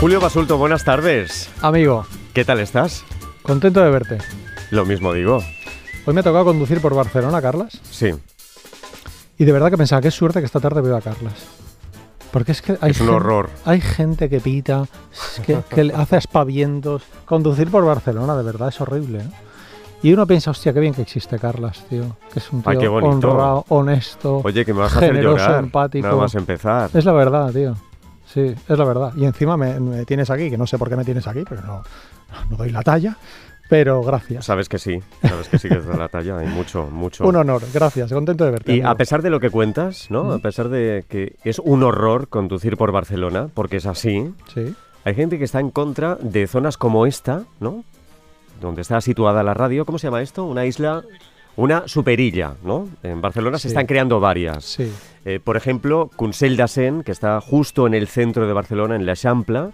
Julio Basulto, buenas tardes. Amigo, ¿Qué tal estás? contento de verte. Lo mismo digo. Hoy me ha tocado conducir por Barcelona, Carlas, Sí, y de verdad que pensaba, qué suerte que esta tarde veo a Carlas. Porque es que hay, es un gen- horror. hay gente que pita, que, hace aspavientos. Conducir por Barcelona, de verdad, es horrible. ¿eh? Y uno piensa, hostia, qué bien que existe Carlas, tío. Que es un tío Ay, honrado, honesto. Oye, que me vas a hacer Generoso, llorar. empático. Nada más empezar. Es la verdad, tío. Sí, es la verdad. Y encima me, me tienes aquí, que no sé por qué me tienes aquí, porque no, no doy la talla. Pero gracias. Sabes que sí, sabes que sí que es de la talla. Hay mucho, mucho. Un honor, gracias. Contento de verte. Y amigo. a pesar de lo que cuentas, ¿no? A pesar de que es un horror conducir por Barcelona, porque es así, Sí. hay gente que está en contra de zonas como esta, ¿no? Donde está situada la radio. ¿Cómo se llama esto? Una isla, una superilla, ¿no? En Barcelona se están creando varias. Sí. Eh, por ejemplo, Consell d'Assen, que está justo en el centro de Barcelona, en la Champla,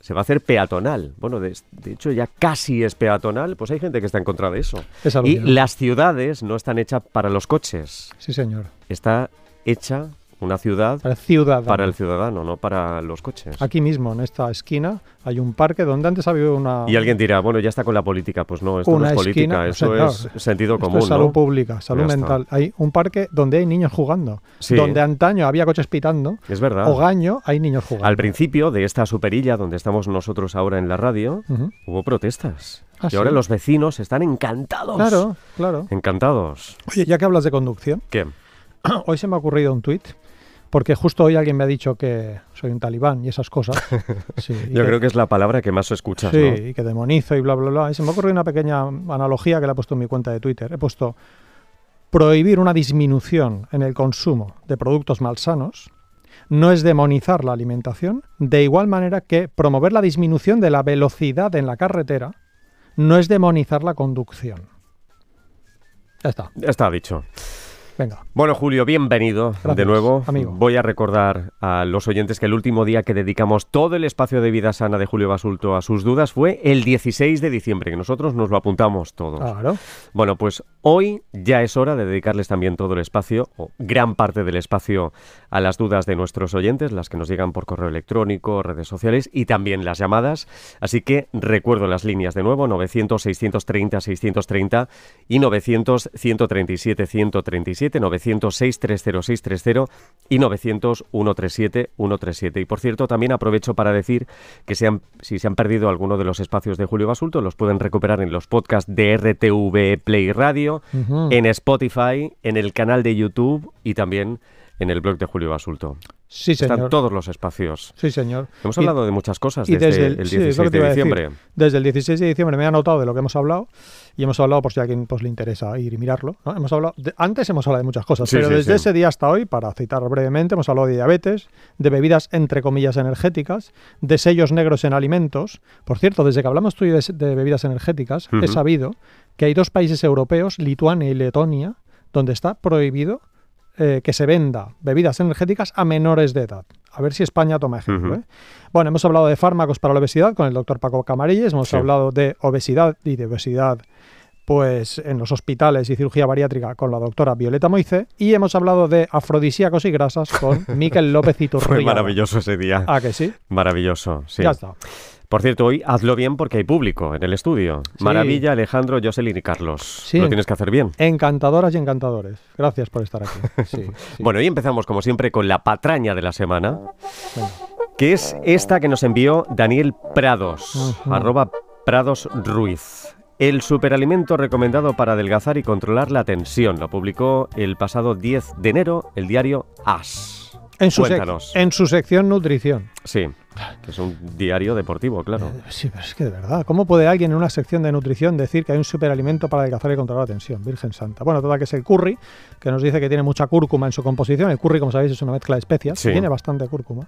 se va a hacer peatonal. Bueno, de, de hecho ya casi es peatonal, pues hay gente que está en contra de eso. Es Y las ciudades no están hechas para los coches, Sí, señor. está hecha una ciudad Para ciudad. para el ciudadano, no para los coches. Aquí mismo, en esta esquina, hay un parque donde antes había una. Y alguien dirá, bueno, ya está con la política. Pues no, esto no Una es política, esquina, eso señor. es sentido Esto común, es salud ¿no? pública, salud Ya está. mental. Hay un parque donde hay niños jugando. Sí. Donde antaño había coches pitando. Es verdad. Hogaño hay niños jugando. Al principio de esta superilla donde estamos nosotros ahora en la radio, hubo protestas. Ah, y ahora los vecinos están encantados. Claro, claro. Encantados. Oye, ya que hablas de conducción, ¿Qué? hoy se me ha ocurrido un tuit. Porque justo hoy alguien me ha dicho que soy un talibán y esas cosas. Sí, y Yo creo que es la palabra que más escuchas, Sí, ¿no? y que demonizo y bla, bla, bla. Y se me ha ocurrido una pequeña analogía que le he puesto en mi cuenta de Twitter. He puesto prohibir una disminución en el consumo de productos malsanos no es demonizar la alimentación, de igual manera que promover la disminución de la velocidad en la carretera no es demonizar la conducción. Ya está, Está dicho. Venga. Bueno, Julio, bienvenido de nuevo. amigo. Voy a recordar a los oyentes que el último día que dedicamos todo el espacio de vida sana de Julio Basulto a sus dudas fue el 16 de diciembre, que nosotros nos lo apuntamos todos. Claro. Bueno, pues hoy ya es hora de dedicarles también todo el espacio, o gran parte del espacio, a las dudas de nuestros oyentes, las que nos llegan por correo electrónico, redes sociales y también las llamadas. Así que recuerdo las líneas de nuevo, 900-630-630 y 900-137-137, 900-630-630 y 900-137-137. Y por cierto, también aprovecho para decir que se han- si se han perdido alguno de los espacios de Julio Basulto, los pueden recuperar en los podcasts de RTV Play Radio, en Spotify, en el canal de YouTube y también en el blog de Julio Basulto. Sí, Están señor. todos los espacios. Sí, señor. Hemos Y- hablado de muchas cosas desde, desde el, el, sí, es 16 lo que te de decir. diciembre. Desde el 16 de diciembre me he anotado de lo que hemos hablado y hemos hablado por si a alguien pues, le interesa ir y mirarlo. ¿no? Hemos hablado de- antes hemos hablado de muchas cosas, Sí, pero sí, desde ese día hasta hoy, para citar brevemente, hemos hablado de diabetes, de bebidas entre comillas energéticas, de sellos negros en alimentos. Por cierto, desde que hablamos tú y de, de bebidas energéticas, he Ujú. sabido que hay dos países europeos, Lituania y Letonia, donde está prohibido eh, que se venda bebidas energéticas a menores de edad. A ver si España toma ejemplo. ¿eh? Bueno, hemos hablado de fármacos para la obesidad con el doctor Paco Camarilles, hemos Sí. hablado de obesidad y de obesidad pues en los hospitales y cirugía bariátrica con la doctora Violeta Moice y hemos hablado de afrodisíacos y grasas con Miquel López Fue Iturriaga. maravilloso ese día. Ah, que sí. Maravilloso, sí. Ya está. Por cierto, hoy hazlo bien porque hay público en el estudio. Sí. Maravilla, Alejandro, Jocelyn y Carlos. Sí. Lo tienes que hacer bien. Encantadoras y encantadores. Gracias por estar aquí. Sí. Bueno, y empezamos como siempre con la patraña de la semana, que es esta que nos envió Daniel Prados, arroba Prados Ruiz. El superalimento recomendado para adelgazar y controlar la tensión. Lo publicó el pasado 10 de enero el diario As. En su, Cuéntanos. en su sección nutrición. Sí, que es un diario deportivo, claro. Eh, Sí, pero es que de verdad, ¿cómo puede alguien en una sección de nutrición decir que hay un superalimento para adelgazar y controlar la tensión? Virgen Santa. Bueno, toda que es el curry, que nos dice que tiene mucha cúrcuma en su composición. El curry, como sabéis, es una mezcla de especias, Sí. tiene bastante cúrcuma.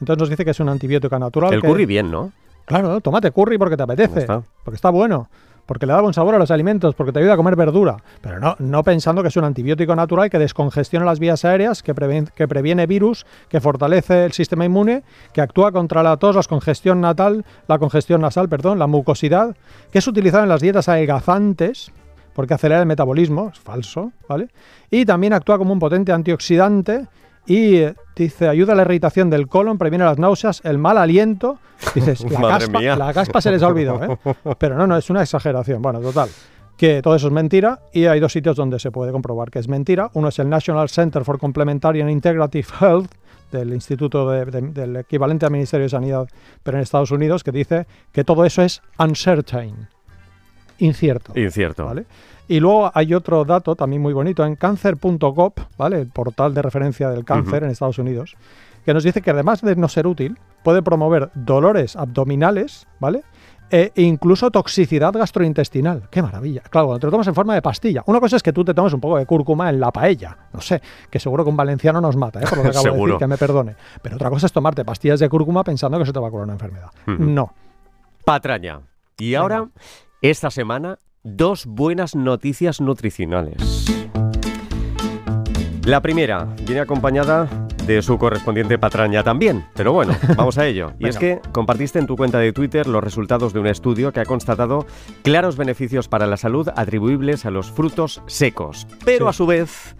Entonces nos dice que es un antibiótico natural. El que- curry bien, ¿no? Claro, tomate curry porque te apetece, está. porque está bueno, porque le da buen sabor a los alimentos, porque te ayuda a comer verdura, pero no, no pensando que es un antibiótico natural que descongestiona las vías aéreas, que, preven- que previene virus, que fortalece el sistema inmune, que actúa contra la tos, la congestión natal, la congestión nasal, perdón, la mucosidad, que es utilizado en las dietas adelgazantes, porque acelera el metabolismo, es falso, ¿vale? Y también actúa como un potente antioxidante y dice ayuda a la irritación del colon, previene las náuseas, el mal aliento, Dices, la, Madre caspa, mía. la caspa se les ha olvidado, ¿eh? Pero no, no, es una exageración. Bueno, total. Que todo eso es mentira y hay dos sitios donde se puede comprobar que es mentira. Uno es el National Center for Complementary and Integrative Health del Instituto de- de- del equivalente al Ministerio de Sanidad, pero en Estados Unidos, que dice que todo eso es uncertain, incierto. Incierto. ¿vale? Y luego hay otro dato también muy bonito en cancer.gov, ¿vale? El portal de referencia del cáncer en Estados Unidos, que nos dice que además de no ser útil, puede promover dolores abdominales, ¿vale? E incluso toxicidad gastrointestinal. ¡Qué maravilla! Claro, cuando te lo tomas en forma de pastilla. Una cosa es que tú te tomes un poco de cúrcuma en la paella. No sé, que seguro que un valenciano nos mata, ¿eh? por lo que acabo de decir, que me perdone. Pero otra cosa es tomarte pastillas de cúrcuma pensando que eso te va a curar una enfermedad. No. Patraña. Y ahora, esta semana, dos buenas noticias nutricionales. La primera viene acompañada de su correspondiente patraña también, pero bueno, vamos a ello. Y es que compartiste en tu cuenta de Twitter los resultados de un estudio que ha constatado claros beneficios para la salud atribuibles a los frutos secos. Pero Sí. a su vez,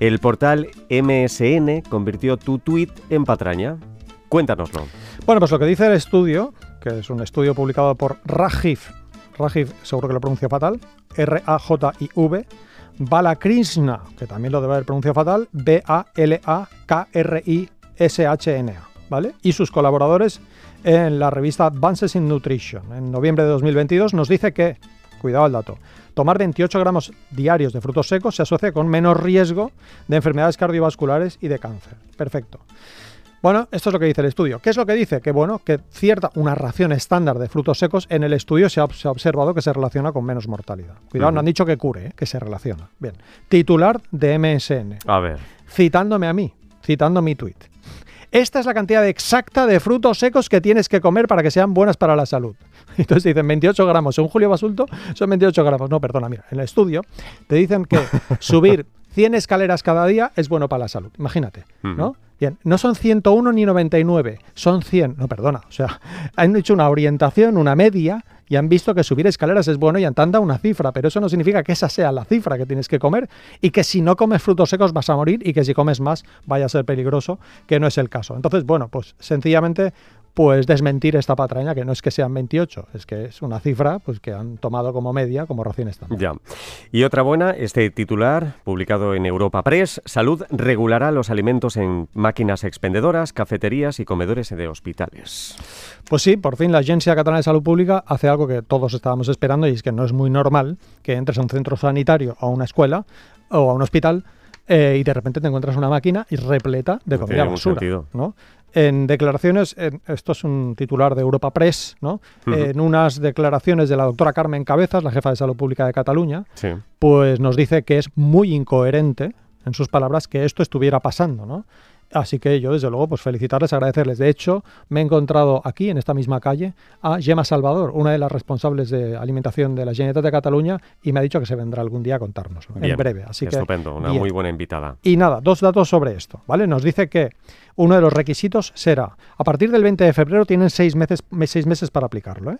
el portal MSN convirtió tu tweet en patraña. Cuéntanoslo. Bueno, pues lo que dice el estudio, que es un estudio publicado por Rajiv, Rajiv seguro que lo pronuncio fatal, R-A-J-I-V, Balakrishna, que también lo debe haber pronunciado fatal, B-A-L-A-K-R-I-S-H-N-A, ¿vale? Y sus colaboradores en la revista Advances in Nutrition, en noviembre de 2022, nos dice que, cuidado al dato, tomar 28 gramos diarios de frutos secos se asocia con menos riesgo de enfermedades cardiovasculares y de cáncer. Perfecto. Bueno, esto es lo que dice el estudio. ¿Qué es lo que dice? Que bueno, que cierta una ración estándar de frutos secos en el estudio se ha, se ha observado que se relaciona con menos mortalidad. Cuidado, no han dicho que cure, ¿eh? que se relaciona. Bien. Titular de MSN, A ver. citándome a mí, citando mi tweet. Esta es la cantidad exacta de frutos secos que tienes que comer para que sean buenas para la salud. Entonces dicen 28 gramos. Según Julio Basulto, son 28 gramos. No, perdona, mira, en el estudio te dicen que subir 100 escaleras cada día es bueno para la salud. Imagínate, ¿no? Bien, no son 101 ni 99, son 100. No, perdona, o sea, han hecho una orientación, una media, y han visto que subir escaleras es bueno y han dado una cifra, pero eso no significa que esa sea la cifra que tienes que comer y que si no comes frutos secos vas a morir y que si comes más vaya a ser peligroso, que no es el caso. Entonces, bueno, pues sencillamente pues desmentir esta patraña, que no es que sean 28, es que es una cifra pues que han tomado como media, como ración estándar. Ya. Y otra buena, este titular, publicado en Europa Press, Salud regulará los alimentos en máquinas expendedoras, cafeterías y comedores de hospitales. Pues sí, por fin la Agencia Catalana de Salud Pública hace algo que todos estábamos esperando y es que no es muy normal que entres a un centro sanitario, a una escuela o a un hospital eh, y de repente te encuentras una máquina y repleta de No comida ningún basura. sentido. ¿no? En declaraciones, en- esto es un titular de Europa Press, ¿no? En unas declaraciones de la doctora Carmen Cabezas, la jefa de Salud Pública de Cataluña, Sí. pues nos dice que es muy incoherente, en sus palabras, que esto estuviera pasando, ¿no? Así que yo, desde luego, pues felicitarles, agradecerles. De hecho, me he encontrado aquí, en esta misma calle, a Gemma Salvador, una de las responsables de alimentación de la Generalitat de Cataluña, y me ha dicho que se vendrá algún día a contárnoslo, Bien. en breve. Así que, Estupendo, una bien. muy buena invitada. y nada, dos datos sobre esto, ¿vale? Nos dice que uno de los requisitos será, a partir del 20 de febrero tienen seis meses, me- seis meses para aplicarlo, ¿eh?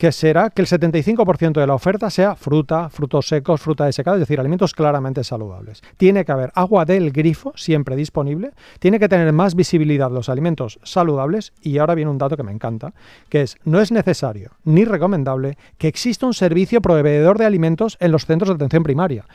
Que será que el 75% de la oferta sea fruta, frutos secos, fruta desecada, es decir, alimentos claramente saludables. Tiene que haber agua del grifo siempre disponible, tiene que tener más visibilidad los alimentos saludables y ahora viene un dato que me encanta, que es no es necesario ni recomendable que exista un servicio proveedor de alimentos en los centros de atención primaria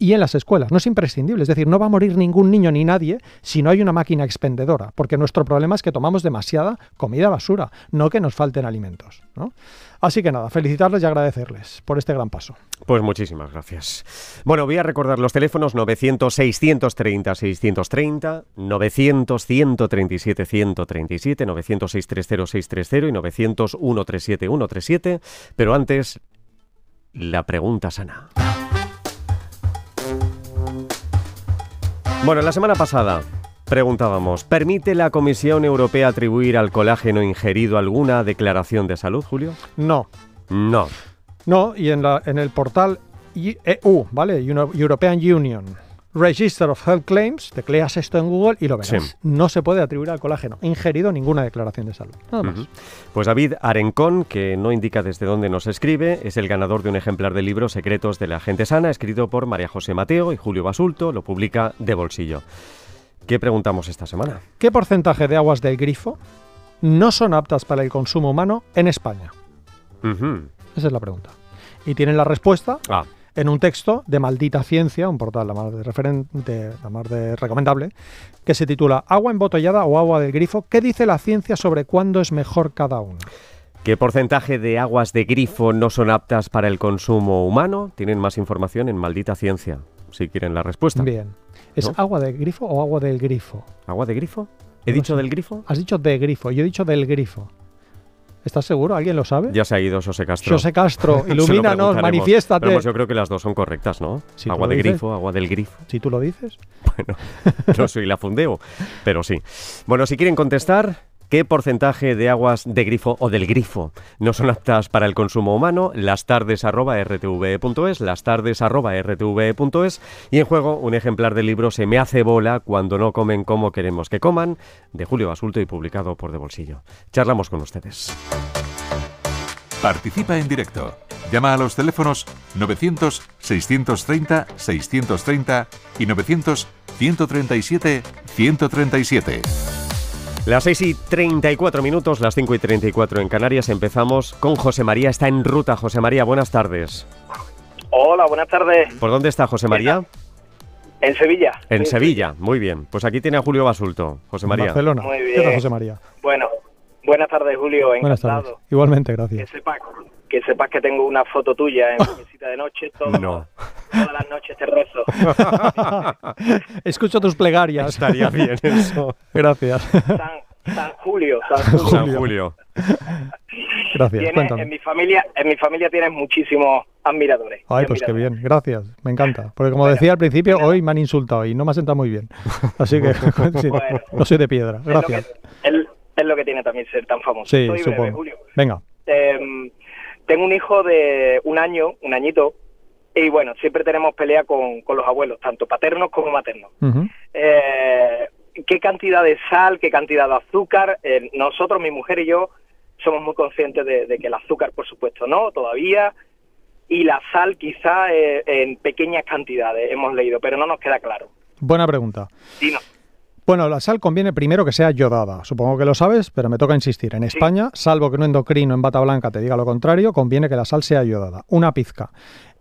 y en las escuelas. No es imprescindible, es decir, no va a morir ningún niño ni nadie si no hay una máquina expendedora, porque nuestro problema es que tomamos demasiada comida basura, no que nos falten alimentos. ¿no? Así que nada, felicitarles y agradecerles por este gran paso. Pues muchísimas gracias. Bueno, voy a recordar los teléfonos 900-630-630, 900-137-137, 900-630-630 y 900-137-137. Pero antes, la pregunta sana. Bueno, la semana pasada preguntábamos, ¿permite la Comisión Europea atribuir al colágeno ingerido alguna declaración de salud, Julio? No, No. no, y en, la, en el portal EU, ¿vale? Euro- European Union. Register of Health Claims, tecleas esto en Google y lo verás. Sí. No se puede atribuir al colágeno ingerido ninguna declaración de salud. Nada más. Pues David Arencón, que no indica desde dónde nos escribe, es el ganador de un ejemplar del libro Secretos de la Gente Sana, escrito por María José Mateo y Julio Basulto, lo publica de bolsillo. ¿Qué preguntamos esta semana? ¿Qué porcentaje de aguas del grifo no son aptas para el consumo humano en España? Esa es la pregunta. Y tienen la respuesta Ah, en un texto de Maldita Ciencia, un portal la más de referente, la más de recomendable, que se titula Agua embotellada o agua del grifo. ¿Qué dice la ciencia sobre cuándo es mejor cada una? ¿Qué porcentaje de aguas de grifo no son aptas para el consumo humano? Tienen más información en Maldita Ciencia, si quieren la respuesta. Bien. ¿Es ¿No? agua del grifo o agua del grifo? ¿Agua de grifo? ¿He No dicho sé. del grifo? Has dicho de grifo, yo he dicho del grifo. ¿Estás seguro? ¿Alguien lo sabe? Ya se ha ido José Castro. José Castro, ilumínanos, manifiéstate. Pero vamos, yo creo que las dos son correctas, ¿no? Si agua de dices. grifo, agua del grifo. Si tú lo dices. Bueno, no soy la fundeo, pero sí. Bueno, si quieren contestar, ¿qué porcentaje de aguas de grifo o del grifo no son aptas para el consumo humano? Las tardes arroba rtv.es, las tardes arroba rtv.es y en juego un ejemplar del libro Se me hace bola cuando no comen como queremos que coman, de Julio Basulto y publicado por De Bolsillo. Charlamos con ustedes. Participa en directo. Llama a los teléfonos 900-630-630 y 900-137-137. Las 6 y 34 minutos, las 5 y 34 en Canarias, empezamos con José María. Está en ruta. José María, buenas tardes. Hola, buenas tardes. ¿Por dónde está José María? En Sevilla. En Sí, Sevilla, muy bien. Pues aquí tiene a Julio Basulto, José María. Barcelona. Muy ¿Qué tal, bien. José María? Bueno, buenas tardes, Julio. Buenas tardes. Igualmente, Que gracias. Que sepas que tengo una foto tuya en mi mesita de noche. Todo- No. Todas las noches te rezo. Escucho tus plegarias. Estaría bien eso. Gracias. San, San Julio, San Julio. San Julio. Gracias. Tienes- Cuéntame. en mi familia, en mi familia tienes muchísimos admiradores. Ay, pues qué bien, gracias, me encanta. Porque como decía al principio, hoy me han insultado y no me ha sentado muy bien. Así que sí, Bueno. no soy de piedra, Es lo, gracias. que, es- es lo que tiene también ser tan famoso. Sí, Soy breve, supongo. Julio. Venga, Eh, tengo un hijo de un año, un añito, y bueno, siempre tenemos pelea con, con los abuelos, tanto paternos como maternos. Eh, ¿Qué cantidad de sal, qué cantidad de azúcar? Eh, nosotros, mi mujer y yo, somos muy conscientes de, de que el azúcar, por supuesto, no, todavía, y la sal quizá eh, en pequeñas cantidades, hemos leído, pero no nos queda claro. buena pregunta. Dinos. Bueno, la sal conviene primero que sea yodada. Supongo que lo sabes, pero me toca insistir. En España, salvo que un endocrino en bata blanca te diga lo contrario, conviene que la sal sea yodada. Una pizca.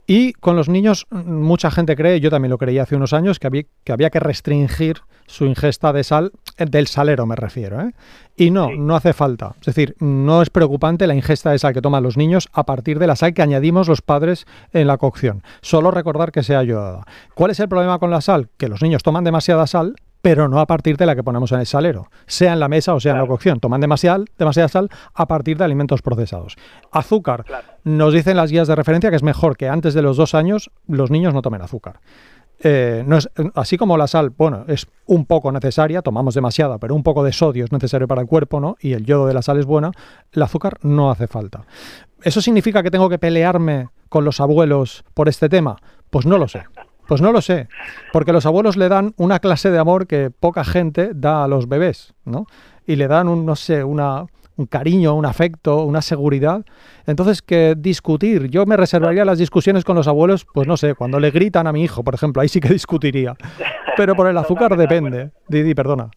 Y con los niños, mm, mucha gente cree, yo también lo creía hace unos años, que había que, había que restringir su ingesta de sal, eh, del salero me refiero. ¿eh? Y no, no hace falta. Es decir, no es preocupante la ingesta de sal que toman los niños a partir de la sal que añadimos los padres en la cocción. Solo recordar que sea yodada. ¿Cuál es el problema con la sal? Que los niños toman demasiada sal pero no a partir de la que ponemos en el salero, sea en la mesa o sea en la cocción. Toman demasiada, demasiada sal a partir de alimentos procesados. Azúcar. Claro. Nos dicen las guías de referencia que es mejor que antes de los dos años los niños no tomen azúcar. Eh, no es, así como la sal, bueno, es un poco necesaria, tomamos demasiada, pero un poco de sodio es necesario para el cuerpo, ¿no? Y el yodo de la sal es buena, el azúcar no hace falta. ¿Eso significa que tengo que pelearme con los abuelos por este tema? Pues no lo sé. Pues no lo sé, porque los abuelos le dan una clase de amor que poca gente da a los bebés, ¿no? Y le dan un, no sé, una, un cariño, un afecto, una seguridad. Entonces, que discutir, yo me reservaría las discusiones con los abuelos, pues no sé, cuando le gritan a mi hijo, por ejemplo, ahí sí que discutiría. Pero por el azúcar depende. Didi, perdona.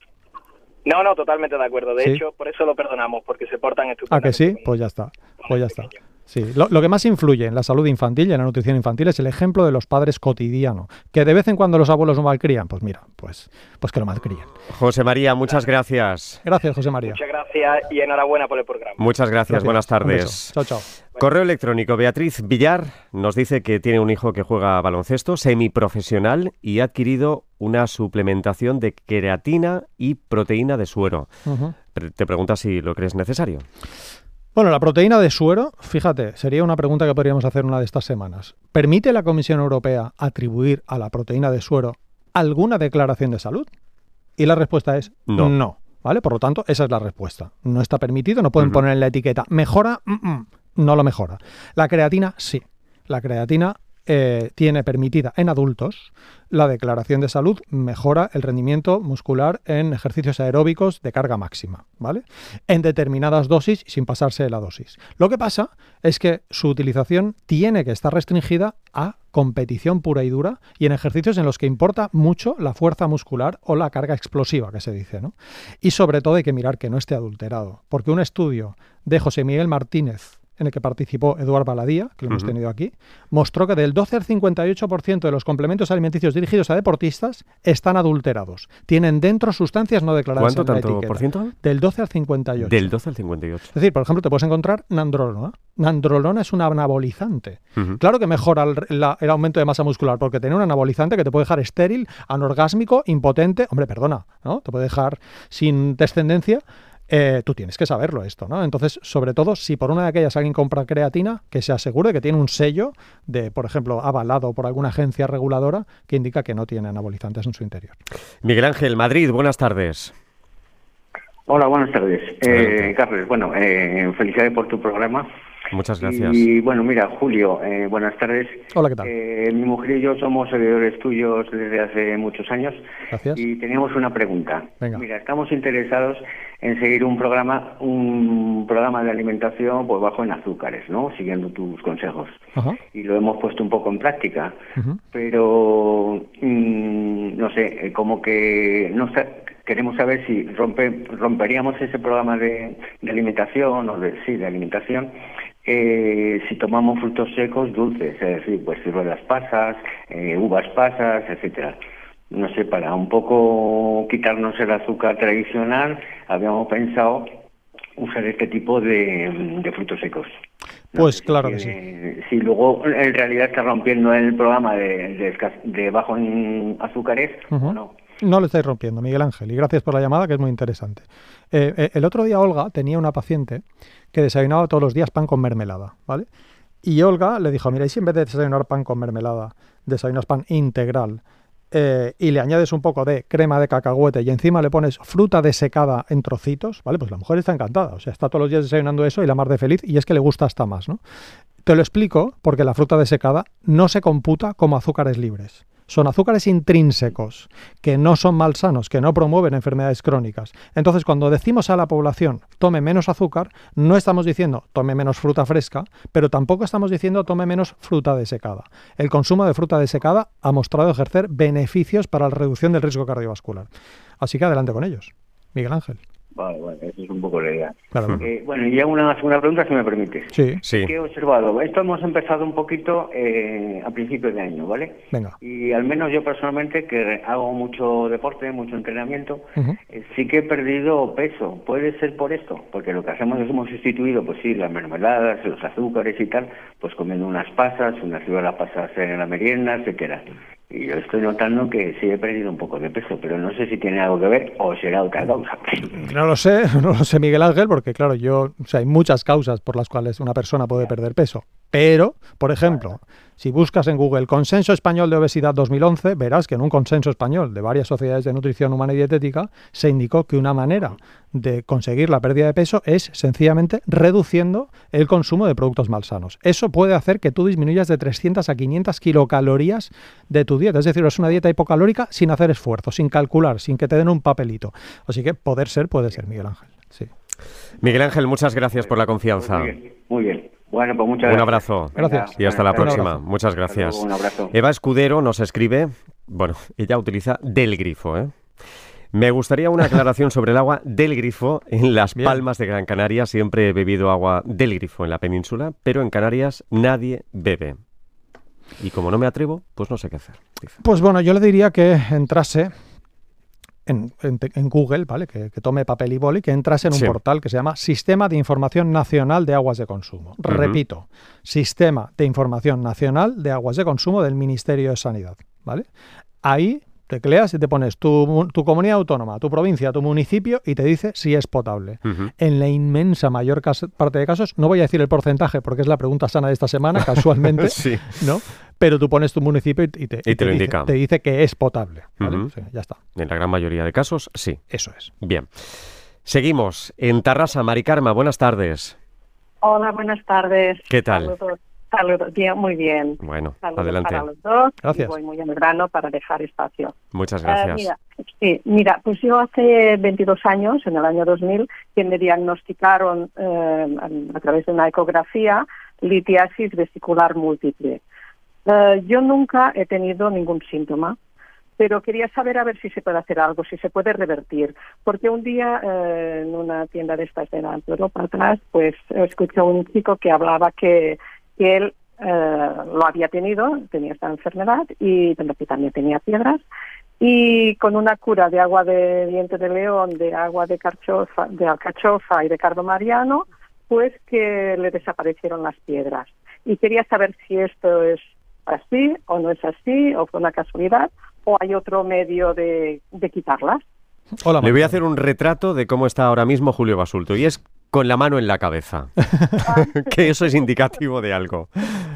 No, no, totalmente de acuerdo. De Sí. hecho, por eso lo perdonamos, porque se portan ¿A estupendamente. que sí? Pues ya está. Pues ya está. Sí, lo, lo que más influye en la salud infantil y en la nutrición infantil es el ejemplo de los padres cotidiano. Que de vez en cuando los abuelos no malcrían, pues mira, pues, pues que lo malcríen. José María, muchas gracias. Gracias, José María. Muchas gracias y enhorabuena por el programa. Muchas gracias, buenas tardes. Chao, chao. Correo electrónico. Beatriz Villar nos dice que tiene un hijo que juega baloncesto semiprofesional y ha adquirido una suplementación de creatina y proteína de suero. Te pregunta si lo crees necesario. Bueno, la proteína de suero, fíjate, sería una pregunta que podríamos hacer una de estas semanas. ¿Permite la Comisión Europea atribuir a la proteína de suero alguna declaración de salud? Y la respuesta es No. no. ¿Vale? Por lo tanto, esa es la respuesta. No está permitido, no pueden poner en la etiqueta. ¿Mejora? Mm, mm. No lo mejora. La creatina, sí. La creatina eh, tiene permitida en adultos, la declaración de salud mejora el rendimiento muscular en ejercicios aeróbicos de carga máxima, ¿vale? En determinadas dosis sin pasarse de la dosis. Lo que pasa es que su utilización tiene que estar restringida a competición pura y dura y en ejercicios en los que importa mucho la fuerza muscular o la carga explosiva que se dice, ¿no? Y sobre todo hay que mirar que no esté adulterado, porque un estudio de José Miguel Martínez en el que participó Eduard Baladía, que lo hemos tenido aquí, mostró que del 12 al 58% de los complementos alimenticios dirigidos a deportistas están adulterados. Tienen dentro sustancias no declaradas ¿Cuánto en la tanto etiqueta. por ciento? Del 12 al 58. Del 12 al 58. Es decir, por ejemplo, te puedes encontrar nandrolona. Nandrolona es un anabolizante. Claro que mejora el, la- el aumento de masa muscular, porque tiene un anabolizante que te puede dejar estéril, anorgásmico, impotente. Hombre, perdona, ¿no? Te puede dejar sin descendencia. Eh, tú tienes que saberlo esto, ¿no? Entonces, sobre todo, si por una de aquellas alguien compra creatina, que se asegure que tiene un sello de, por ejemplo, avalado por alguna agencia reguladora que indica que no tiene anabolizantes en su interior. Miguel Ángel, Madrid, buenas tardes. Hola, buenas tardes. Eh, Carlos, bueno, eh, felicidades por tu programa. Muchas gracias. Y bueno, mira, Julio, eh, buenas tardes. Hola, ¿qué tal? Eh, mi mujer y yo somos seguidores tuyos desde hace muchos años. Gracias. Y teníamos una pregunta. Venga. Mira, estamos interesados en seguir un programa, un programa de alimentación pues bajo en azúcares, ¿no? Siguiendo tus consejos. Ajá. Y lo hemos puesto un poco en práctica. Pero mm, no sé, eh, como que no sa- queremos saber si rompe, romperíamos ese programa de, de alimentación o de sí de alimentación eh, si tomamos frutos secos dulces, es decir, pues ciruelas pasas, eh, uvas pasas, etcétera. No sé, para un poco quitarnos el azúcar tradicional, habíamos pensado usar este tipo de, de frutos secos. Pues claro que sí. tiene- Si luego en realidad está rompiendo el programa de, de, escas- de bajo en azúcares o no. No lo estáis rompiendo, Miguel Ángel, y gracias por la llamada, que es muy interesante. Eh, eh, el otro día Olga tenía una paciente que desayunaba todos los días pan con mermelada, ¿vale? Y Olga le dijo, mira, y si en vez de desayunar pan con mermelada, desayunas pan integral eh, y le añades un poco de crema de cacahuete y encima le pones fruta desecada en trocitos, ¿vale? Pues la mujer está encantada, o sea, está todos los días desayunando eso y la mar de feliz y es que le gusta hasta más, ¿no? Te lo explico porque la fruta desecada no se computa como azúcares libres. Son azúcares intrínsecos que no son malsanos, que no promueven enfermedades crónicas. Entonces, cuando decimos a la población tome menos azúcar, no estamos diciendo tome menos fruta fresca, pero tampoco estamos diciendo tome menos fruta desecada. El consumo de fruta desecada ha mostrado ejercer beneficios para la reducción del riesgo cardiovascular. Así que adelante con ellos. Miguel Ángel. Vale, vale, eso es un poco la idea. Claro. Eh, bueno, y hago una segunda pregunta, si me permites. Sí, Sí. ¿Qué he observado? Esto hemos empezado un poquito eh, a principios de año, ¿vale? venga. Y al menos yo personalmente, que hago mucho deporte, mucho entrenamiento, eh, sí que he perdido peso. ¿Puede ser por esto? Porque lo que hacemos es hemos sustituido, pues sí, las mermeladas, los azúcares y tal, pues comiendo unas pasas, unas ciruelas pasas en la merienda, etcétera. Y yo estoy notando que sí he perdido un poco de peso, pero no sé si tiene algo que ver o será otra causa. No lo sé, no lo sé Miguel Ángel, porque claro, yo, hay muchas causas por las cuales una persona puede perder peso. Pero, por ejemplo, si buscas en Google Consenso Español de Obesidad 2011, verás que en un consenso español de varias sociedades de nutrición humana y dietética se indicó que una manera de conseguir la pérdida de peso es sencillamente reduciendo el consumo de productos malsanos. Eso puede hacer que tú disminuyas de 300 a 500 kilocalorías de tu dieta. Es decir, es una dieta hipocalórica sin hacer esfuerzo, sin calcular, sin que te den un papelito. Así que poder ser, puede ser, Miguel Ángel. Sí. Miguel Ángel, muchas gracias por la confianza. Muy bien, muy bien. Bueno, pues muchas Un gracias. abrazo. Gracias. Y hasta la próxima. Muchas gracias. un abrazo. Eva Escudero nos escribe, bueno, ella utiliza del grifo, ¿eh? Me gustaría una aclaración sobre el agua del grifo. En las Bien. Palmas de Gran Canaria siempre he bebido agua del grifo en la península, pero en Canarias nadie bebe. Y como no me atrevo, pues no sé qué hacer. dice. Pues bueno, yo le diría que entrase en, en- en Google, ¿vale? Que, que tome papel y boli, que entrase en un Sí. portal que se llama Sistema de Información Nacional de Aguas de Consumo. Repito, Sistema de Información Nacional de Aguas de Consumo del Ministerio de Sanidad, ¿vale? Ahí tecleas y te pones tu, mu- tu comunidad autónoma, tu provincia, tu municipio y te dice si es potable. En la inmensa mayor parte de casos, no voy a decir el porcentaje porque es la pregunta sana de esta semana, casualmente, Sí. ¿no? Pero tú pones tu municipio y te, y te- Y te lo dice, indica. te dice que es potable. ya está. En la gran mayoría de casos, sí. Eso es. Bien. Seguimos. En Tarrasa, Maricarma, buenas tardes. Hola, buenas tardes. ¿Qué tal? Saludos. Saludos, bien, muy bien. Bueno, Saludos adelante. para los dos. Gracias. Y voy muy al grano para dejar espacio. Muchas Eh, gracias. mira, sí, mira, pues yo hace 22 años, en el año 2000, que me diagnosticaron eh, a través de una ecografía litiasis vesicular múltiple. Eh, yo nunca he tenido ningún síntoma, pero quería saber a ver si se puede hacer algo, si se puede revertir. Porque un día eh, en una tienda de estas de la Europa atrás, pues escuché a un chico que hablaba que, que él eh, lo había tenido, tenía esta enfermedad y pero que también tenía piedras y con una cura de agua de diente de león, de agua de, carchofa, de alcachofa y de cardo mariano, pues que le desaparecieron las piedras. Y quería saber si esto es así o no es así, o fue una casualidad, o hay otro medio de, de quitarlas. Hola, Le voy a hacer un retrato de cómo está ahora mismo Julio Basulto y es con la mano en la cabeza. que eso es indicativo de algo,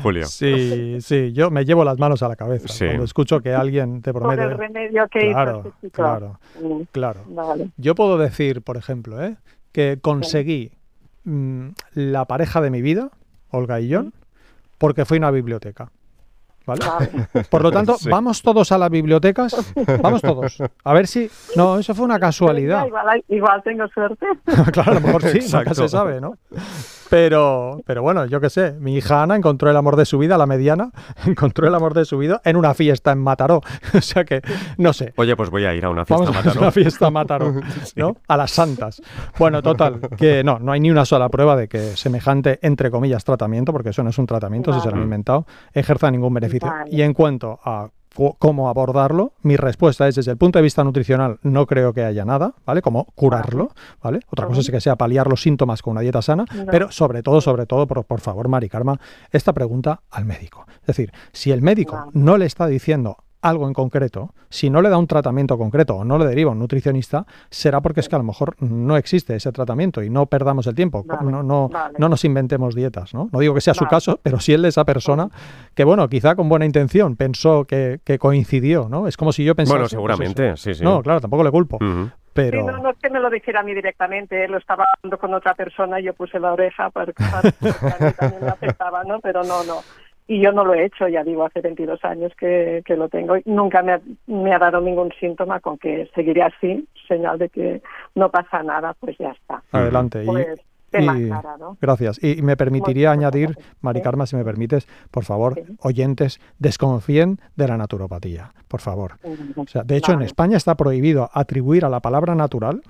Julio. Sí, sí, yo me llevo las manos a la cabeza Sí. cuando escucho que alguien te Por promete. el remedio que Claro, hizo este chico. claro, Mm, claro. Vale. Yo puedo decir, por ejemplo, ¿eh? que conseguí mm, la pareja de mi vida, Olga y John, porque fui a una biblioteca. ¿Vale? Vale. Por lo tanto, Sí. vamos todos a las bibliotecas, vamos todos. A ver si... No, eso fue una casualidad. Igual, tengo suerte. claro, a lo mejor sí, nunca se sabe, ¿no? Pero, pero bueno, yo qué sé, mi hija Ana encontró el amor de su vida, la mediana, encontró el amor de su vida en una fiesta en Mataró. O sea que, no sé, Oye, pues voy a ir a una fiesta Vamos a Mataró. una fiesta a Mataró, ¿no? A las santas. Bueno, total, que no, no hay ni una sola prueba de que semejante, entre comillas, tratamiento, porque eso no es un tratamiento, si se lo han inventado, ejerza ningún beneficio. Vale. Y en cuanto a cómo abordarlo, mi respuesta es desde el punto de vista nutricional, no creo que haya nada, ¿vale? Como curarlo, ¿vale? Otra cosa es que sea paliar los síntomas con una dieta sana, No. pero sobre todo, sobre todo, por, por favor, Mari Karma, esta pregunta al médico. Es decir, si el médico no le está diciendo algo en concreto, si no le da un tratamiento concreto o no le deriva un nutricionista, será porque es que a lo mejor no existe ese tratamiento y no perdamos el tiempo, Vale, no, no, vale. no nos inventemos dietas, ¿no? No digo que sea su Vale. caso, pero sí el de esa persona que, bueno, quizá con buena intención pensó que, que coincidió, ¿no? Es como si yo pensara... Bueno, seguramente, sí, sí. No, claro, tampoco le culpo, Ujú. pero... Sí, no, no es que me lo dijera a mí directamente, él lo estaba hablando con otra persona y yo puse la oreja para para- porque a mí también me afectaba, ¿no? Pero no, no. Y yo no lo he hecho, ya digo, hace 22 años que, que lo tengo. y Nunca me ha, me ha dado ningún síntoma con que seguiré así, señal de que no pasa nada, pues ya está. Adelante. Pues y- aclarado. Gracias. Y me permitiría Muchas añadir, gracias. Mari Sí. Karma, si me permites, por favor, Sí. oyentes, desconfíen de la naturopatía, por favor. O sea, de hecho, en. España está prohibido atribuir a la palabra natural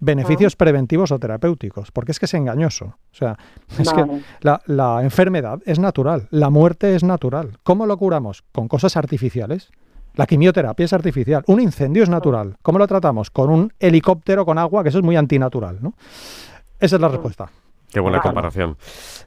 beneficios preventivos o terapéuticos, porque es que es engañoso. O sea, es que la enfermedad es natural, la muerte es natural. ¿Cómo lo curamos? Con cosas artificiales. La quimioterapia es artificial, un incendio es natural. ¿Cómo lo tratamos? Con un helicóptero con agua, que eso es muy antinatural, ¿no? Esa es la respuesta. Qué buena comparación.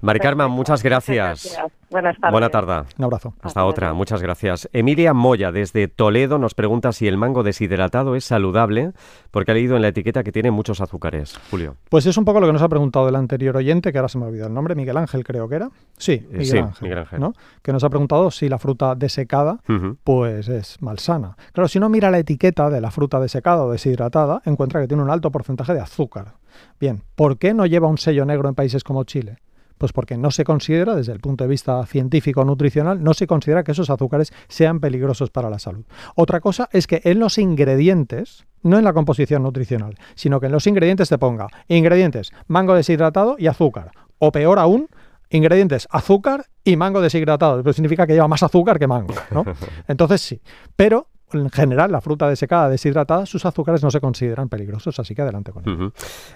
Mari Carmen, muchas gracias. Buenas tardes. Buena tarde. Un abrazo. Hasta Hasta otra, muchas gracias. Emilia Moya, desde Toledo, nos pregunta si el mango deshidratado es saludable, porque ha leído en la etiqueta que tiene muchos azúcares. Julio. Pues es un poco lo que nos ha preguntado el anterior oyente, que ahora se me ha olvidado el nombre, Miguel Ángel creo que era. Sí, Eh, Miguel, sí, Ángel, Miguel Ángel. ¿no? Que nos ha preguntado si la fruta desecada pues es malsana. Claro, si uno mira la etiqueta de la fruta desecada o deshidratada, encuentra que tiene un alto porcentaje de azúcar. Bien, ¿por qué no lleva un sello negro en países como Chile? Pues porque no se considera, desde el punto de vista científico nutricional, no se considera que esos azúcares sean peligrosos para la salud. Otra cosa es que en los ingredientes, no en la composición nutricional, sino que en los ingredientes te ponga ingredientes, mango deshidratado y azúcar. O peor aún, ingredientes, azúcar y mango deshidratado. Eso significa que lleva más azúcar que mango, ¿no? Entonces sí. Pero en general, la fruta desecada, deshidratada, sus azúcares no se consideran peligrosos, así que adelante con ello. Ujú.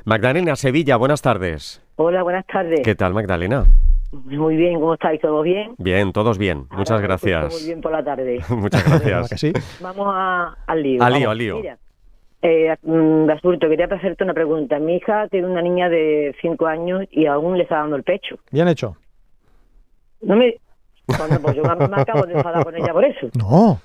Magdalena, Sevilla, buenas tardes. Hola, buenas tardes. ¿Qué tal, Magdalena? Muy bien, ¿cómo estáis? ¿Todo bien? Bien, todos bien. Muchas Ah, me escucho gracias. Muy bien por la tarde. Muchas ¿Verdad gracias. que sí? Vamos a- al lío. Al lío, vamos. al lío. Mira, eh, mm, Basurto, quería hacerte una pregunta. Mi hija tiene una niña de 5 años y aún le está dando el pecho. Bien hecho. No me... Bueno, pues yo me acabo de enfadar con ella por eso. No.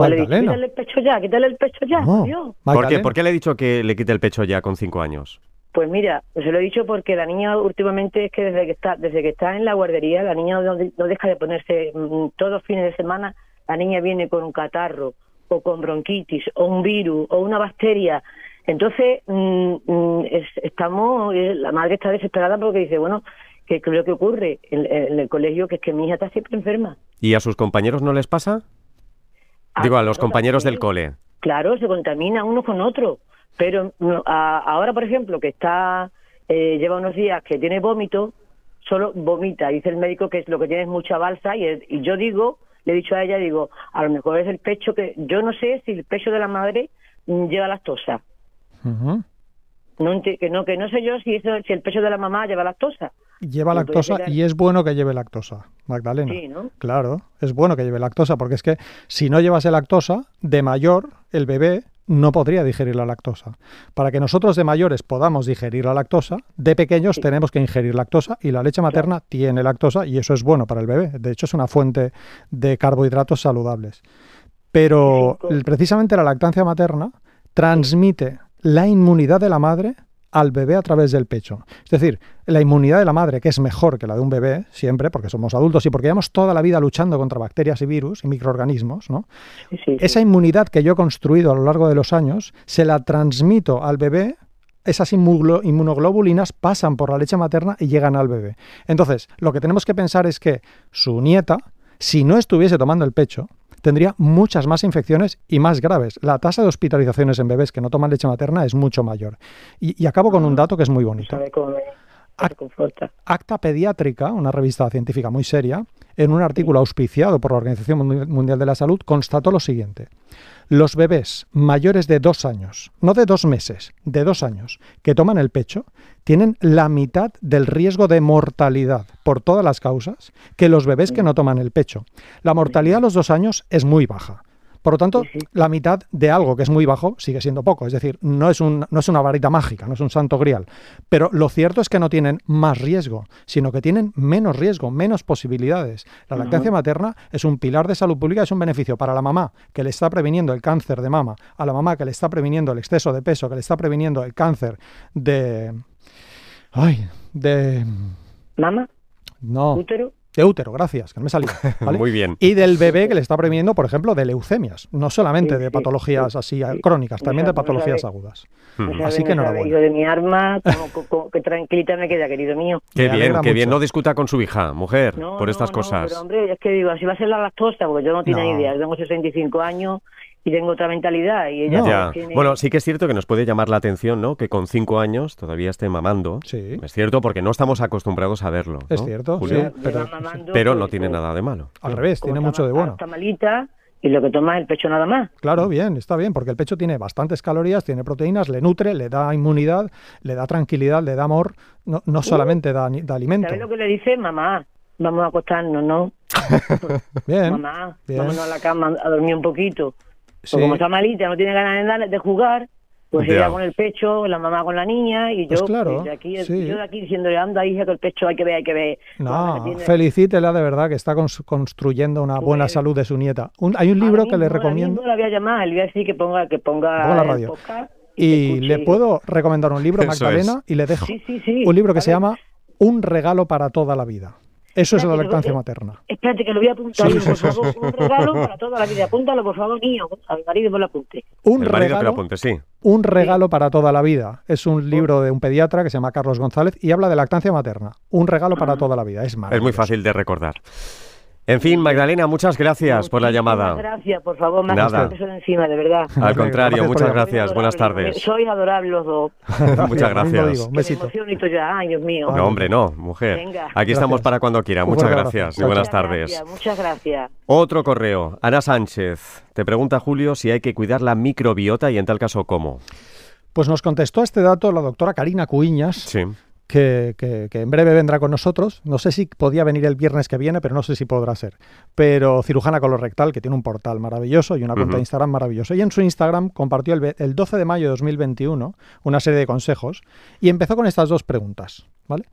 No, le Magdalena. quítale el pecho ya, quítale el pecho ya, no. Dios. ¿Por qué? ¿Por qué le he dicho que le quite el pecho ya con cinco años? Pues mira, se lo he dicho porque la niña últimamente es que desde que está desde que está en la guardería, la niña no, de- no deja de ponerse mm, todos los fines de semana, la niña viene con un catarro o con bronquitis o un virus o una bacteria. Entonces, mm, mm, es- estamos, eh, la madre está desesperada porque dice, bueno, que creo que ocurre en, en el colegio, que es que mi hija está siempre enferma. ¿Y a sus compañeros no les pasa? Digo, a los compañeros del cole. Claro, se contamina uno con otro. Pero no, a- ahora, por ejemplo, que está eh, lleva unos días que tiene vómito, solo vomita. Dice el médico que es lo que tiene es mucha balsa y, el- y yo digo, le he dicho a ella, digo, a lo mejor es el pecho que yo no sé si el pecho de la madre mm, lleva lactosa. Ujú. No, que no que no sé yo si eso, si el pecho de la mamá lleva lactosa. Lleva lactosa y es bueno que lleve lactosa, Magdalena. Sí, ¿no? Claro, es bueno que lleve lactosa, porque es que si no llevase lactosa, de mayor, el bebé no podría digerir la lactosa. Para que nosotros de mayores podamos digerir la lactosa, de pequeños tenemos que ingerir lactosa y la leche materna tiene lactosa y eso es bueno para el bebé. De hecho, es una fuente de carbohidratos saludables. Pero precisamente la lactancia materna transmite la inmunidad de la madre al bebé a través del pecho. Es decir, la inmunidad de la madre, que es mejor que la de un bebé, siempre, porque somos adultos y porque llevamos toda la vida luchando contra bacterias y virus y microorganismos, ¿no? Sí, sí, Esa inmunidad que yo he construido a lo largo de los años, se la transmito al bebé, esas inmunoglobulinas pasan por la leche materna y llegan al bebé. Entonces, lo que tenemos que pensar es que su nieta, si no estuviese tomando el pecho, tendría muchas más infecciones y más graves. La tasa de hospitalizaciones en bebés que no toman leche materna es mucho mayor. Y, y acabo con un dato que es muy bonito. ¿Sabe cómo me, Ah. Acta Pediátrica, una revista científica muy seria, en un artículo auspiciado por la Organización Mundi- Mundial de la Salud, constató lo siguiente. Los bebés mayores de dos años, no de dos meses, de dos años, que toman el pecho, tienen la mitad del riesgo de mortalidad por todas las causas que los bebés que no toman el pecho. La mortalidad a los dos años es muy baja. Por lo tanto, Sí, sí. la mitad de algo que es muy bajo sigue siendo poco. Es decir, no es, un- no es una varita mágica, no es un santo grial. Pero lo cierto es que no tienen más riesgo, sino que tienen menos riesgo, menos posibilidades. La lactancia materna es un pilar de salud pública, es un beneficio para la mamá que le está previniendo el cáncer de mama, a la mamá que le está previniendo el exceso de peso, que le está previniendo el cáncer de... Ay, de... ¿Mama? No, ¿Útero? De útero, gracias, que no me salió. ¿vale? Muy bien. Y del bebé que le está previniendo, por ejemplo, de leucemias, no solamente Sí, de sí, patologías así crónicas, No también de no patologías sabe. agudas. Mm. No sabe, Así que enhorabuena. hijo de mi arma, que tranquilita me queda, querido mío. Qué Me bien, qué bien. No discuta con su hija, mujer, No, por estas no, cosas. pero hombre, es que digo, así va a ser la lactosa, porque yo no tengo No. idea. Yo tengo 65 años y tengo otra mentalidad. Y ella No. Ya. tiene- Bueno, sí que es cierto que nos puede llamar la atención, ¿no? Que con cinco años todavía esté mamando. Sí. Es cierto, porque no estamos acostumbrados a verlo. Es ¿no, cierto, Julio? sí. pero- mamando, Pero pues, no tiene pues, nada de malo. Al revés, tiene está mucho de bueno. Está malita y lo que toma es el pecho nada más. Claro, bien, está bien, porque el pecho tiene bastantes calorías, tiene proteínas, le nutre, le da inmunidad, le da tranquilidad, le da amor, no, no solamente da, ni- da alimento. ¿Sabes lo que le dice? Mamá, vamos a acostarnos, ¿no? Bien, Mamá, bien. vámonos a la cama a dormir un poquito. Pues Sí. como está malita, no tiene ganas de, dar- de jugar, pues Ya. ella con el pecho, la mamá con la niña y Pues yo claro, de aquí, sí. yo de aquí diciéndole, anda hija, que el pecho hay que ver, hay que ver. No, tiene- felicítela de verdad que está cons- construyendo una buena Pues- salud de su nieta. Un- hay un libro que le recomiendo mismo la voy a llamar, le voy a decir que ponga, que ponga, Ponga la radio. podcast y le puedo recomendar un libro, Magdalena, es. y le dejo Sí, sí, sí. un libro que se llama Un regalo para toda la vida. Eso es la que lactancia lo- materna. Espérate, que lo voy a apuntar, Sí, por sí, favor, sí. un regalo para toda la vida. Apúntalo, por favor, niño, al marido por lo apunte. Un El marido que lo regalo, apunte, sí. un regalo para toda la vida. Es un libro de un pediatra que se llama Carlos González y habla de lactancia materna. Un regalo para toda la vida. Es Es muy fácil de recordar. En fin, Magdalena, muchas gracias por la llamada. Gracias, por favor, me has Nada. de encima, de verdad. Al contrario, Gracias muchas gracias. Buenas tardes. Sois adorables los dos. Muchas gracias. Un me besito. todo ya, ay, Dios mío. No, hombre, no, mujer. Venga. Aquí estamos Gracias. para cuando quiera. Muchas gracias abrazo. y buenas Muchas tardes. gracias, muchas gracias. Otro correo. Ana Sánchez te pregunta, Julio, si hay que cuidar la microbiota y en tal caso cómo. Pues nos contestó a este dato la doctora Karina Cuiñas, Sí. Que, que- que en breve vendrá con nosotros. No sé si podía venir el viernes que viene, pero no sé si podrá ser. Pero cirujana colorectal, que tiene un portal maravilloso y una cuenta de Instagram maravillosa. Y en su Instagram compartió el, ve- el 12 de mayo de 2021 una serie de consejos y empezó con estas dos preguntas. ¿vale?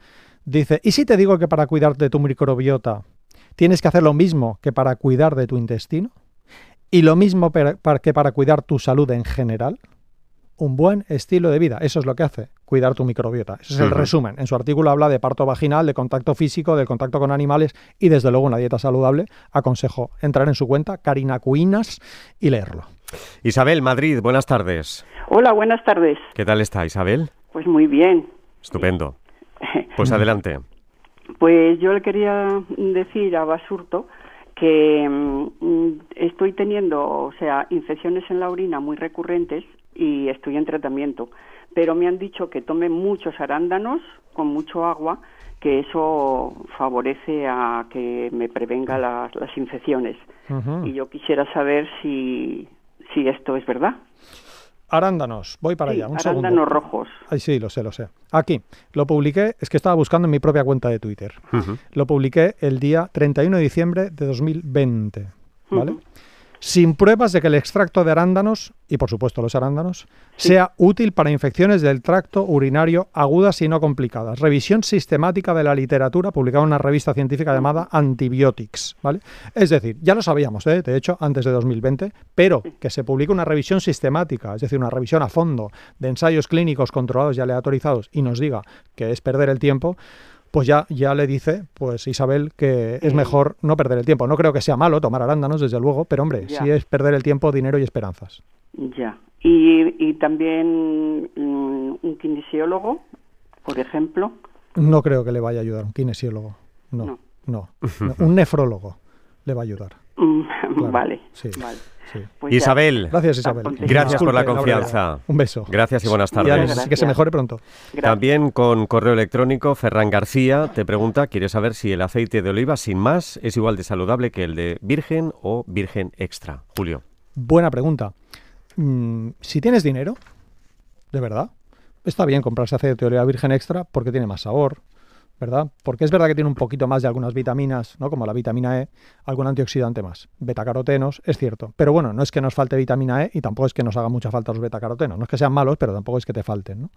Dice, ¿y si te digo que para cuidar de tu microbiota tienes que hacer lo mismo que para cuidar de tu intestino? ¿Y lo mismo per- para- que para cuidar tu salud en general? un buen estilo de vida. Eso es lo que hace, cuidar tu microbiota. Ese es el resumen. En su artículo habla de parto vaginal, de contacto físico, del contacto con animales y desde luego una dieta saludable. Aconsejo entrar en su cuenta, Karina Cuinas, y leerlo. Isabel, Madrid, buenas tardes. Hola, buenas tardes. ¿Qué tal está Isabel? Pues muy bien. Estupendo. Pues adelante. Pues yo le quería decir a Basurto que mm, estoy teniendo, o sea, infecciones en la orina muy recurrentes y estoy en tratamiento, pero me han dicho que tome muchos arándanos con mucho agua, que eso favorece a que me prevenga las, las infecciones. Y yo quisiera saber si, si esto es verdad. Arándanos, voy para Sí, allá, un arándanos segundo. rojos. Ay, sí, lo sé, lo sé. Aquí, lo publiqué, es que estaba buscando en mi propia cuenta de Twitter. Lo publiqué el día 31 de diciembre de 2020, ¿vale? Ujú. Sin pruebas de que el extracto de arándanos, y por supuesto los arándanos, sea útil para infecciones del tracto urinario agudas y no complicadas. Revisión sistemática de la literatura publicada en una revista científica llamada Antibiotics, ¿vale? Es decir, ya lo sabíamos, ¿eh? de hecho, antes de 2020, pero que se publique una revisión sistemática, es decir, una revisión a fondo de ensayos clínicos controlados y aleatorizados y nos diga que es perder el tiempo, pues ya, ya le dice, pues Isabel, que es Mm. mejor no perder el tiempo. No creo que sea malo tomar arándanos, desde luego, pero hombre, Ya. si es perder el tiempo, dinero y esperanzas. Ya. Y, y también mm, un kinesiólogo, por ejemplo. No creo que le vaya a ayudar un kinesiólogo. No, No. no. no. Un nefrólogo le va a ayudar. Mm, Claro, Vale, sí. vale. Sí. Pues. Isabel, Gracias, Isabel. Disculpe, gracias por la confianza. Un beso. Gracias y buenas tardes. que se mejore pronto. Gracias. También con correo electrónico, Ferran García te pregunta, quiere saber si el aceite de oliva sin más es igual de saludable que el de virgen o virgen extra. Julio. Buena pregunta. Mm, si tienes dinero, de verdad, está bien comprarse aceite de oliva virgen extra porque tiene más sabor, ¿verdad? Porque es verdad que tiene un poquito más de algunas vitaminas, ¿no? Como la vitamina E, algún antioxidante más. Betacarotenos, es cierto. Pero bueno, no es que nos falte vitamina E y tampoco es que nos haga mucha falta los betacarotenos. No es que sean malos, pero tampoco es que te falten, ¿no?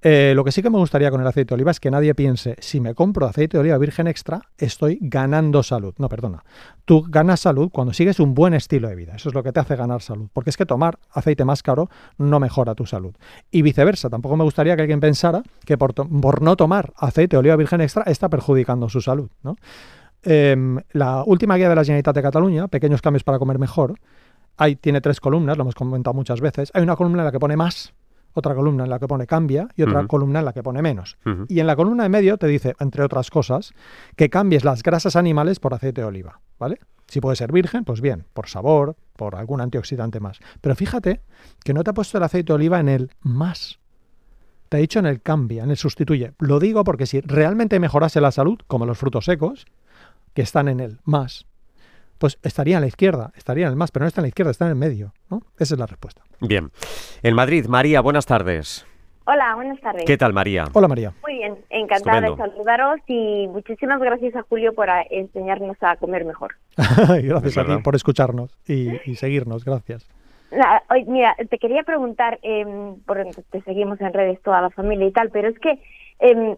Eh, lo que sí que me gustaría con el aceite de oliva es que nadie piense, si me compro aceite de oliva virgen extra, estoy ganando salud. No, perdona. Tú ganas salud cuando sigues un buen estilo de vida. Eso es lo que te hace ganar salud. Porque es que tomar aceite más caro no mejora tu salud. Y viceversa. Tampoco me gustaría que alguien pensara que por, por no tomar aceite de oliva virgen extra está perjudicando su salud. ¿no? Em, la última guía de la Generalitat de Cataluña, Pequeños cambios para comer mejor, ahí tiene tres columnas, lo hemos comentado muchas veces. Hay una columna en la que pone más, otra columna en la que pone cambia y otra columna en la que pone menos. Y en la columna de medio te dice, entre otras cosas, que cambies las grasas animales por aceite de oliva, ¿vale? Si puede ser virgen, pues bien, por sabor, por algún antioxidante más. Pero fíjate que no te ha puesto el aceite de oliva en el más. Te ha dicho en el cambia, en el sustituye. Lo digo porque si realmente mejorase la salud, como los frutos secos, que están en el más, pues estaría en la izquierda, estaría en el más, pero no está en la izquierda, está en el medio, ¿no? Esa es la respuesta. Bien. En Madrid, María, buenas tardes. Hola, buenas tardes. ¿Qué tal, María? Hola María. Muy bien, encantada Estupendo. de saludaros y muchísimas gracias a Julio por a- enseñarnos a comer mejor. gracias a ti por escucharnos y, y seguirnos, gracias. La- oye, mira, te quería preguntar, eh, por, te seguimos en redes toda la familia y tal, pero es que eh,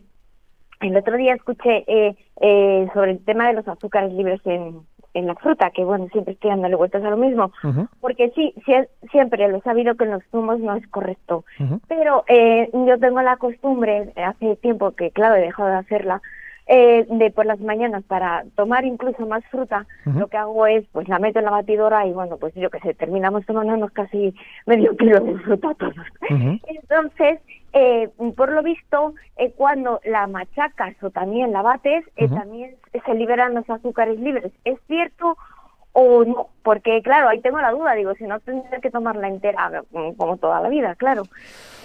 el otro día escuché eh, eh, sobre el tema de los azúcares libres en, en la fruta, que bueno, siempre estoy dándole vueltas a lo mismo, porque sí, siempre lo he sabido que en los zumos no es correcto. Pero eh, yo tengo la costumbre, hace tiempo que, claro, he dejado de hacerla, eh, de por las mañanas para tomar incluso más fruta, lo que hago es, pues la meto en la batidora y bueno, pues yo qué sé, terminamos tomándonos casi medio kilo de fruta todos. Entonces, eh, por lo visto, eh, cuando la machacas o también la bates, eh, Ujú. también se liberan los azúcares libres. ¿Es cierto o no? Porque, claro, ahí tengo la duda, digo, si no tendría que tomarla entera mm, como toda la vida, claro.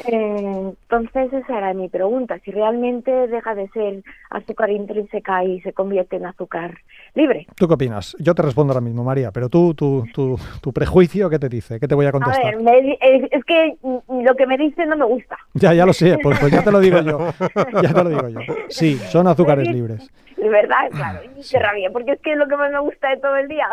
Eh, entonces, esa era mi pregunta, si realmente deja de ser azúcar intrínseca y se convierte en azúcar libre. ¿Tú qué opinas? Yo te respondo ahora mismo, María, pero tú, tu, tu, tu prejuicio, ¿qué te dice? ¿Qué te voy a A contestar? ver, me di- es, que lo que me dice no me gusta. Ya, ya lo sé, pues, pues ya te lo digo yo. Ya te lo digo yo. Sí, son azúcares libres. De verdad, claro, y qué rabia, porque es que es lo que más me gusta de todo el día,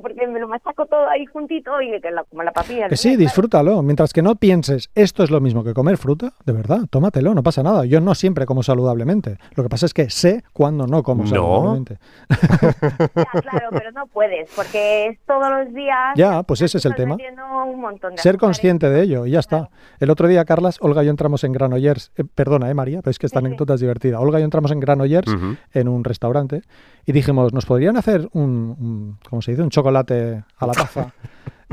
porque me lo machaco todo ahí juntito y que la, como la papilla. Que sí, disfrútalo. Mientras que no pienses, esto es lo mismo que comer fruta, de verdad, tómatelo, no pasa nada. Yo no siempre como saludablemente. Lo que pasa es que sé cuándo no como ¿No? saludablemente. Ya, claro, pero no puedes, porque es todos los días. Ya, pues ese es el tema. metiendo un montón de Ser consciente de ello y ya está. El otro día, Carlas, Olga y yo entramos en Granollers. eh, perdona, ¿eh, María? Pero es que esta Sí, sí. anécdota es divertida. Olga y yo entramos en Granollers Ujú. en un restaurante y dijimos, ¿nos podrían hacer un, un- ¿cómo se dice? Un chocolate a la taza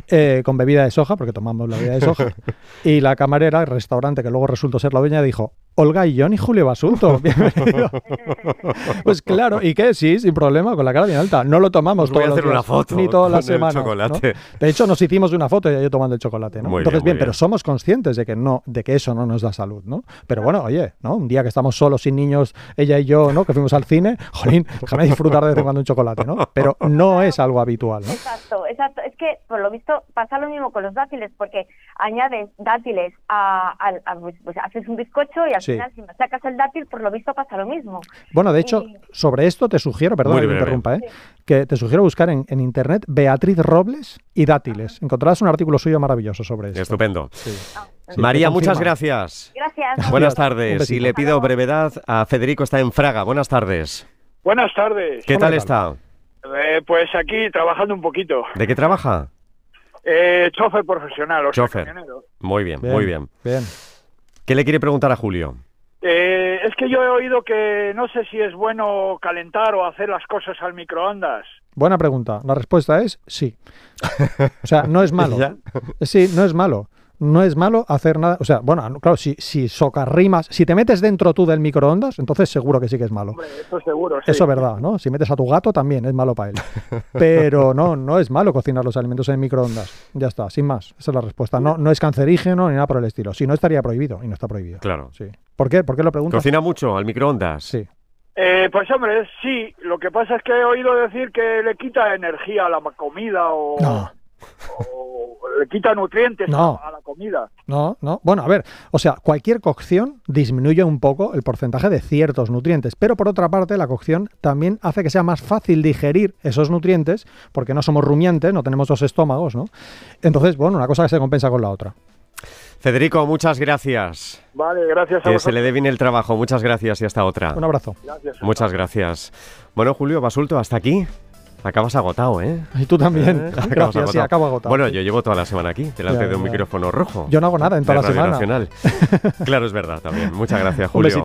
eh, con bebida de soja, porque tomamos la bebida de soja. Y la camarera, el restaurante, que luego resultó ser la dueña, dijo, Olga Illón y Julio Basulto. Bienvenido. pues claro, ¿y qué? Sí, sin problema, con la cara bien alta. No lo tomamos Os voy a todos los hacer una días, foto ni toda la con el semana. chocolate. ¿no? De hecho, nos hicimos una foto y yo tomando el chocolate, ¿no? Muy Entonces, bien, pero somos conscientes de que no, de que eso no nos da salud, ¿no? Pero bueno, oye, ¿no? Un día que estamos solos, sin niños, ella y yo, ¿no? Que fuimos al cine, jolín, déjame disfrutar de vez en cuando un chocolate, ¿no? Pero no es algo habitual, ¿no? Exacto, exacto. Que por lo visto pasa lo mismo con los dátiles, porque añades dátiles a, al- a- pues, pues haces un bizcocho y al Sí. final si sacas el dátil, por lo visto pasa lo mismo. Bueno, de hecho, Y- sobre esto te sugiero, perdón que te breve. interrumpa, ¿eh? que te sugiero buscar en, en internet Beatriz Robles y dátiles. Encontrarás un artículo suyo maravilloso sobre esto. Estupendo. Sí, María, muchas gracias. Gracias. Buenas tardes. Y le pido brevedad a Federico, está en Fraga. Buenas tardes. Buenas tardes. ¿Qué tal ¿qué está? Eh, pues aquí trabajando un poquito. ¿De qué trabaja? Eh, chofer profesional, o sea, Chofer. camionero. Muy bien, muy bien. Bien. ¿Qué le quiere preguntar a Julio? Eh, es que yo he oído que no sé si es bueno calentar o hacer las cosas al microondas. Buena pregunta. La respuesta es sí. O sea, no es malo. ¿Ya? Sí, no es malo. No es malo hacer nada. O sea, bueno, claro, si, si socarrimas, si te metes dentro tú del microondas, entonces seguro que sí que es malo. Hombre, eso seguro, sí. Eso es verdad, ¿no? Si metes a tu gato también es malo para él. Pero no, no es malo cocinar los alimentos en microondas. Ya está, sin más. Esa es la respuesta. No, no es cancerígeno ni nada por el estilo. Si no, estaría prohibido y no está prohibido. Claro. Sí. ¿Por qué? ¿Por qué lo preguntas? ¿Cocina mucho al microondas? Sí. Eh, pues hombre, sí. Lo que pasa es que he oído decir que le quita energía a la comida o, No. O le quita nutrientes No. a, a la comida. No, no. Bueno, a ver, o sea, cualquier cocción disminuye un poco el porcentaje de ciertos nutrientes, pero por otra parte, la cocción también hace que sea más fácil digerir esos nutrientes, porque no somos rumiantes, no tenemos dos estómagos, ¿no? Entonces, bueno, una cosa que se compensa con la otra. Federico, muchas gracias. Vale, gracias a Que se le dé bien el trabajo. Muchas gracias y hasta otra. Un abrazo. Gracias. Muchas gracias. Bueno, Julio Basulto, hasta aquí. Acabas agotado, ¿eh? Y tú también. Eh, sí, agotado. acabo agotado. Bueno, yo llevo toda la semana aquí, delante Ya, de un ya. micrófono rojo. Yo no hago nada en toda la Radio semana. Nacional. claro, es verdad también. Muchas gracias, Julio.